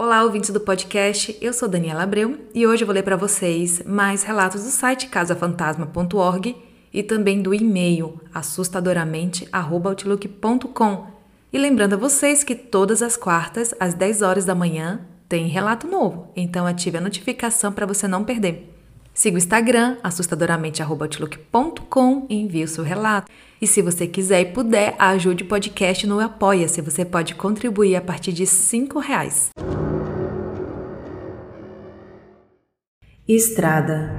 Olá, ouvintes do podcast. Eu sou Daniela Abreu e hoje eu vou ler para vocês mais relatos do site casafantasma.org e também do e-mail assustadoramente@outlook.com. E lembrando a vocês que todas as quartas às 10 horas da manhã tem relato novo, então ative a notificação para você não perder. Siga o Instagram, assustadoramente.outlook.com e envie o seu relato. E se você quiser e puder, ajude o podcast no Apoia-se. Você pode contribuir a partir de R$ reais. Estrada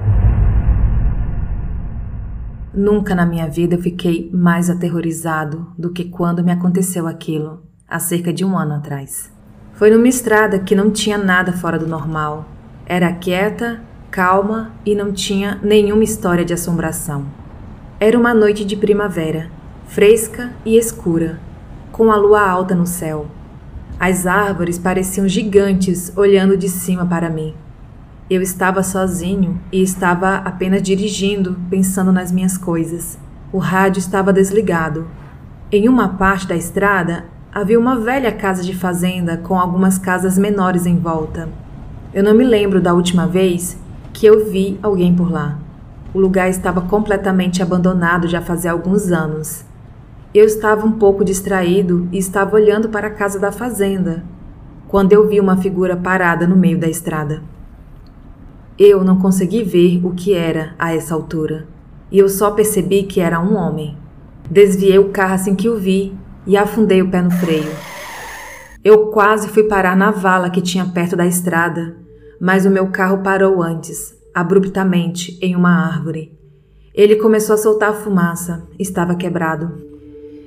Nunca na minha vida eu fiquei mais aterrorizado do que quando me aconteceu aquilo, há cerca de um ano atrás. Foi numa estrada que não tinha nada fora do normal. Era quieta, calma e não tinha nenhuma história de assombração. Era uma noite de primavera, fresca e escura, com a lua alta no céu. As árvores pareciam gigantes olhando de cima para mim. Eu estava sozinho e estava apenas dirigindo, pensando nas minhas coisas. O rádio estava desligado. Em uma parte da estrada havia uma velha casa de fazenda com algumas casas menores em volta. Eu não me lembro da última vez que eu vi alguém por lá. O lugar estava completamente abandonado já fazia alguns anos. Eu estava um pouco distraído e estava olhando para a casa da fazenda, quando eu vi uma figura parada no meio da estrada. Eu não consegui ver o que era a essa altura, e eu só percebi que era um homem. Desviei o carro assim que o vi e afundei o pé no freio. Eu quase fui parar na vala que tinha perto da estrada, mas o meu carro parou antes, abruptamente, em uma árvore. Ele começou a soltar fumaça, estava quebrado.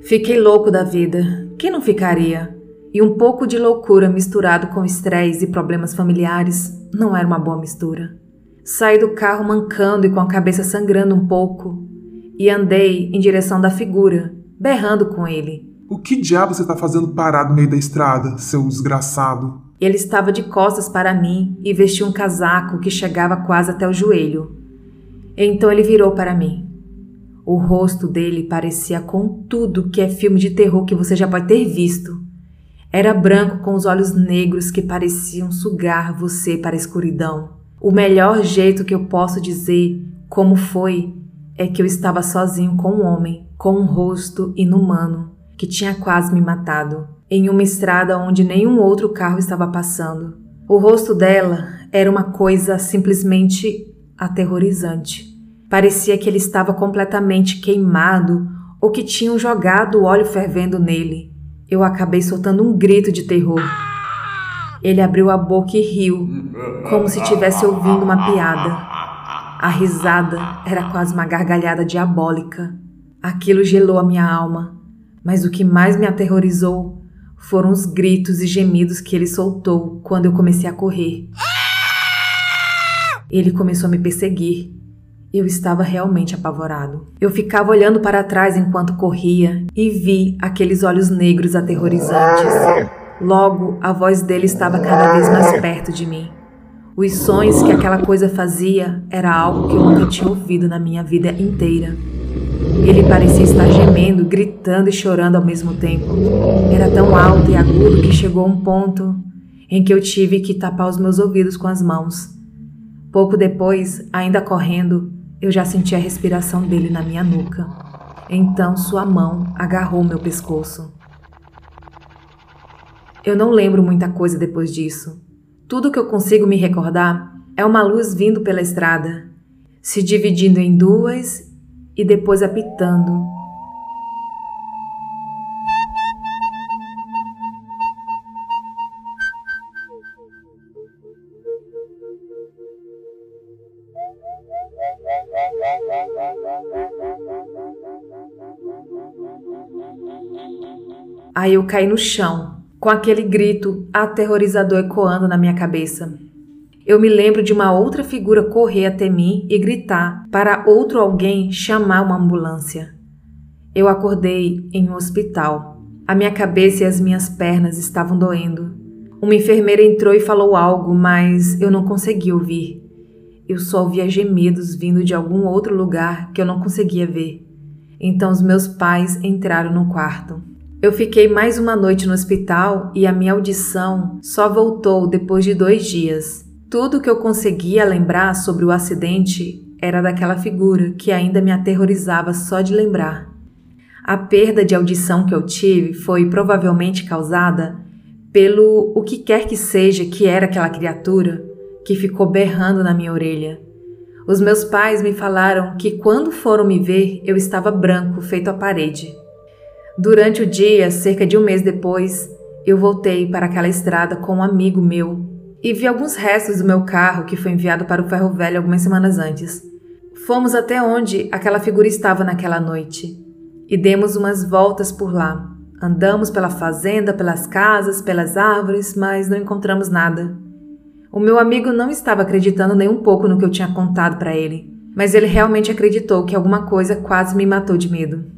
Fiquei louco da vida, quem não ficaria? E um pouco de loucura misturado com estresse e problemas familiares não era uma boa mistura. Saí do carro mancando e com a cabeça sangrando um pouco e andei em direção da figura, berrando com ele. O que diabo você está fazendo parado no meio da estrada, seu desgraçado? Ele estava de costas para mim e vestia um casaco que chegava quase até o joelho. Então ele virou para mim. O rosto dele parecia com tudo que é filme de terror que você já pode ter visto. Era branco com os olhos negros que pareciam sugar você para a escuridão. O melhor jeito que eu posso dizer como foi é que eu estava sozinho com um homem com um rosto inumano que tinha quase me matado em uma estrada onde nenhum outro carro estava passando. O rosto dela era uma coisa simplesmente aterrorizante. Parecia que ele estava completamente queimado ou que tinham jogado óleo fervendo nele. Eu acabei soltando um grito de terror. Ele abriu a boca e riu, como se estivesse ouvindo uma piada. A risada era quase uma gargalhada diabólica. Aquilo gelou a minha alma, mas o que mais me aterrorizou foram os gritos e gemidos que ele soltou quando eu comecei a correr. Ele começou a me perseguir. Eu estava realmente apavorado. Eu ficava olhando para trás enquanto corria e vi aqueles olhos negros aterrorizantes. Logo, a voz dele estava cada vez mais perto de mim. Os sons que aquela coisa fazia era algo que eu nunca tinha ouvido na minha vida inteira. Ele parecia estar gemendo, gritando e chorando ao mesmo tempo. Era tão alto e agudo que chegou a um ponto em que eu tive que tapar os meus ouvidos com as mãos. Pouco depois, ainda correndo, eu já senti a respiração dele na minha nuca. Então sua mão agarrou meu pescoço. Eu não lembro muita coisa depois disso. Tudo que eu consigo me recordar é uma luz vindo pela estrada, se dividindo em duas e depois apitando. Aí eu caí no chão, com aquele grito aterrorizador ecoando na minha cabeça. Eu me lembro de uma outra figura correr até mim e gritar para outro alguém chamar uma ambulância. Eu acordei em um hospital. A minha cabeça e as minhas pernas estavam doendo. Uma enfermeira entrou e falou algo, mas eu não consegui ouvir. Eu só ouvia gemidos vindo de algum outro lugar que eu não conseguia ver. Então os meus pais entraram no quarto. Eu fiquei mais uma noite no hospital e a minha audição só voltou depois de dois dias. Tudo que eu conseguia lembrar sobre o acidente era daquela figura que ainda me aterrorizava só de lembrar. A perda de audição que eu tive foi provavelmente causada pelo o que quer que seja que era aquela criatura que ficou berrando na minha orelha. Os meus pais me falaram que quando foram me ver eu estava branco, feito a parede. Durante o dia, cerca de um mês depois, eu voltei para aquela estrada com um amigo meu e vi alguns restos do meu carro que foi enviado para o ferro velho algumas semanas antes. Fomos até onde aquela figura estava naquela noite e demos umas voltas por lá. Andamos pela fazenda, pelas casas, pelas árvores, mas não encontramos nada. O meu amigo não estava acreditando nem um pouco no que eu tinha contado para ele, mas ele realmente acreditou que alguma coisa quase me matou de medo.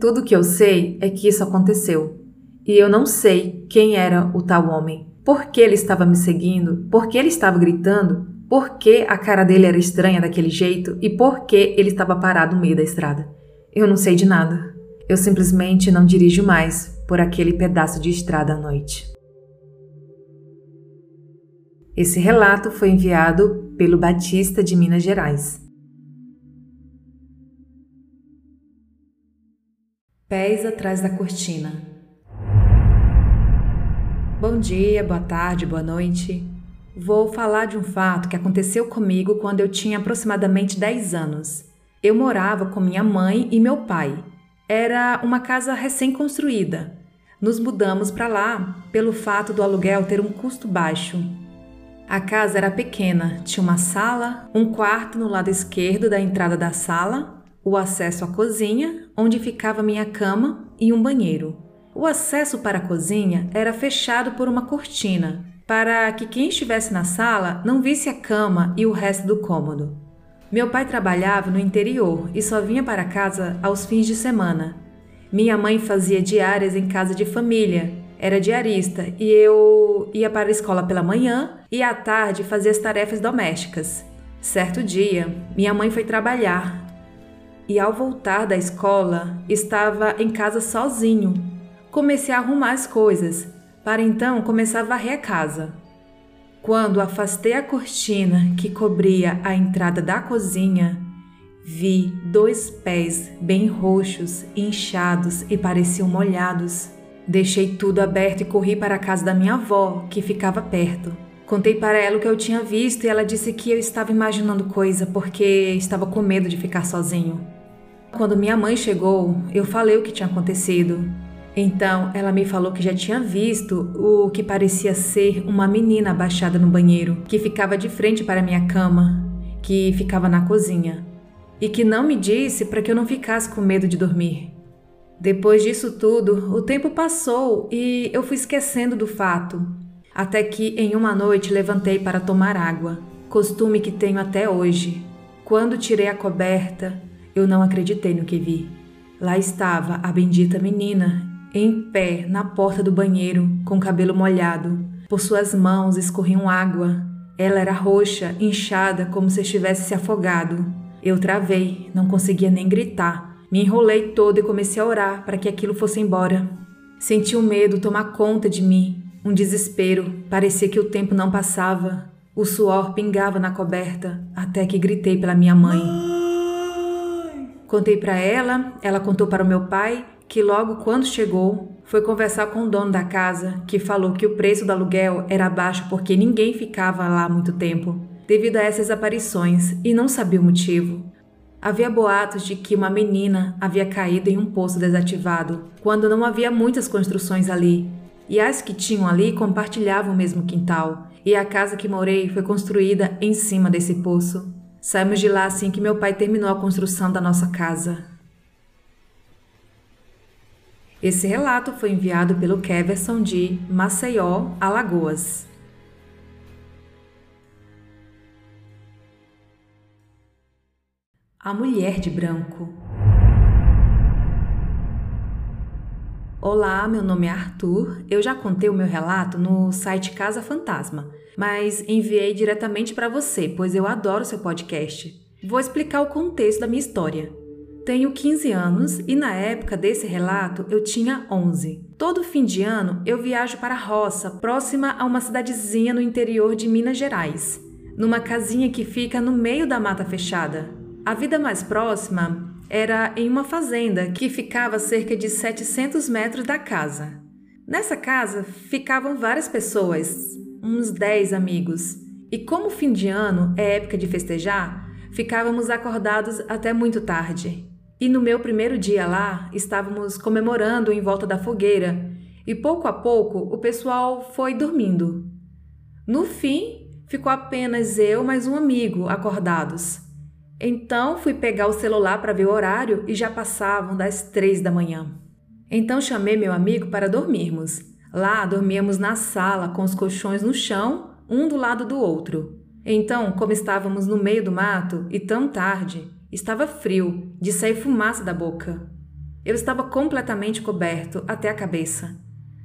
Tudo que eu sei é que isso aconteceu. E eu não sei quem era o tal homem. Por que ele estava me seguindo? Por que ele estava gritando? Por que a cara dele era estranha daquele jeito? E por que ele estava parado no meio da estrada? Eu não sei de nada. Eu simplesmente não dirijo mais por aquele pedaço de estrada à noite. Esse relato foi enviado pelo Batista de Minas Gerais. Pés atrás da cortina. Bom dia, boa tarde, boa noite. Vou falar de um fato que aconteceu comigo quando eu tinha aproximadamente 10 anos. Eu morava com minha mãe e meu pai. Era uma casa recém-construída. Nos mudamos para lá pelo fato do aluguel ter um custo baixo. A casa era pequena, tinha uma sala, um quarto no lado esquerdo da entrada da sala o acesso à cozinha, onde ficava minha cama, e um banheiro. O acesso para a cozinha era fechado por uma cortina, para que quem estivesse na sala não visse a cama e o resto do cômodo. Meu pai trabalhava no interior e só vinha para casa aos fins de semana. Minha mãe fazia diárias em casa de família, era diarista e eu ia para a escola pela manhã e à tarde fazia as tarefas domésticas. Certo dia, minha mãe foi trabalhar e ao voltar da escola estava em casa sozinho. Comecei a arrumar as coisas, para então começar a varrer a casa. Quando afastei a cortina que cobria a entrada da cozinha, vi dois pés bem roxos, inchados e pareciam molhados. Deixei tudo aberto e corri para a casa da minha avó, que ficava perto. Contei para ela o que eu tinha visto e ela disse que eu estava imaginando coisa porque estava com medo de ficar sozinho. Quando minha mãe chegou, eu falei o que tinha acontecido. Então, ela me falou que já tinha visto o que parecia ser uma menina abaixada no banheiro, que ficava de frente para minha cama, que ficava na cozinha, e que não me disse para que eu não ficasse com medo de dormir. Depois disso tudo, o tempo passou e eu fui esquecendo do fato, até que em uma noite levantei para tomar água, costume que tenho até hoje. Quando tirei a coberta, eu não acreditei no que vi. Lá estava a bendita menina, em pé na porta do banheiro, com o cabelo molhado. Por suas mãos escorriam água. Ela era roxa, inchada, como se estivesse se afogado. Eu travei, não conseguia nem gritar. Me enrolei todo e comecei a orar para que aquilo fosse embora. Senti o um medo tomar conta de mim, um desespero. Parecia que o tempo não passava. O suor pingava na coberta, até que gritei pela minha mãe. Contei para ela, ela contou para o meu pai, que logo quando chegou, foi conversar com o dono da casa, que falou que o preço do aluguel era baixo porque ninguém ficava lá muito tempo, devido a essas aparições, e não sabia o motivo. Havia boatos de que uma menina havia caído em um poço desativado, quando não havia muitas construções ali, e as que tinham ali compartilhavam o mesmo quintal, e a casa que morei foi construída em cima desse poço. Saímos de lá assim que meu pai terminou a construção da nossa casa. Esse relato foi enviado pelo Keverson de Maceió, Alagoas. A Mulher de Branco Olá, meu nome é Arthur. Eu já contei o meu relato no site Casa Fantasma, mas enviei diretamente para você, pois eu adoro seu podcast. Vou explicar o contexto da minha história. Tenho 15 anos e na época desse relato eu tinha 11. Todo fim de ano eu viajo para a roça, próxima a uma cidadezinha no interior de Minas Gerais, numa casinha que fica no meio da mata fechada. A vida mais próxima era em uma fazenda que ficava a cerca de 700 metros da casa. Nessa casa ficavam várias pessoas, uns 10 amigos, e como fim de ano é época de festejar, ficávamos acordados até muito tarde. E no meu primeiro dia lá, estávamos comemorando em volta da fogueira, e pouco a pouco o pessoal foi dormindo. No fim, ficou apenas eu mais um amigo acordados. Então fui pegar o celular para ver o horário e já passavam das três da manhã. Então chamei meu amigo para dormirmos. Lá dormíamos na sala com os colchões no chão, um do lado do outro. Então, como estávamos no meio do mato e tão tarde, estava frio, de sair fumaça da boca. Eu estava completamente coberto até a cabeça.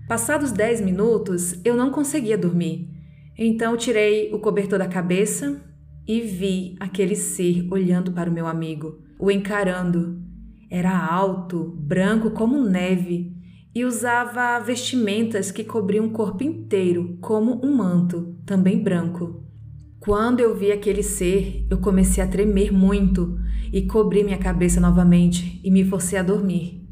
Passados dez minutos, eu não conseguia dormir. Então tirei o cobertor da cabeça e vi aquele ser olhando para o meu amigo, o encarando. Era alto, branco como neve e usava vestimentas que cobriam o corpo inteiro, como um manto, também branco. Quando eu vi aquele ser, eu comecei a tremer muito e cobri minha cabeça novamente e me forcei a dormir.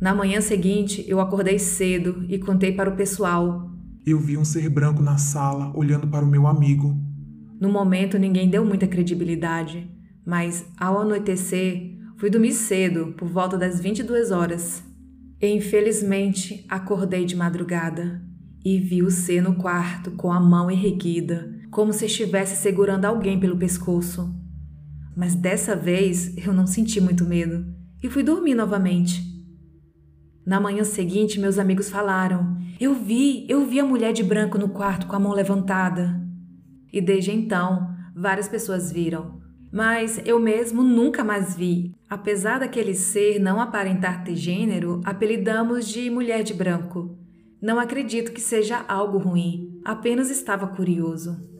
Na manhã seguinte, eu acordei cedo e contei para o pessoal. Eu vi um ser branco na sala olhando para o meu amigo. No momento, ninguém deu muita credibilidade, mas ao anoitecer, fui dormir cedo, por volta das 22 horas. E, infelizmente, acordei de madrugada e vi o ser no quarto com a mão erguida, como se estivesse segurando alguém pelo pescoço. Mas dessa vez eu não senti muito medo e fui dormir novamente. Na manhã seguinte, meus amigos falaram: Eu vi, eu vi a mulher de branco no quarto com a mão levantada. E desde então, várias pessoas viram, mas eu mesmo nunca mais vi. Apesar daquele ser não aparentar ter gênero, apelidamos de mulher de branco. Não acredito que seja algo ruim, apenas estava curioso.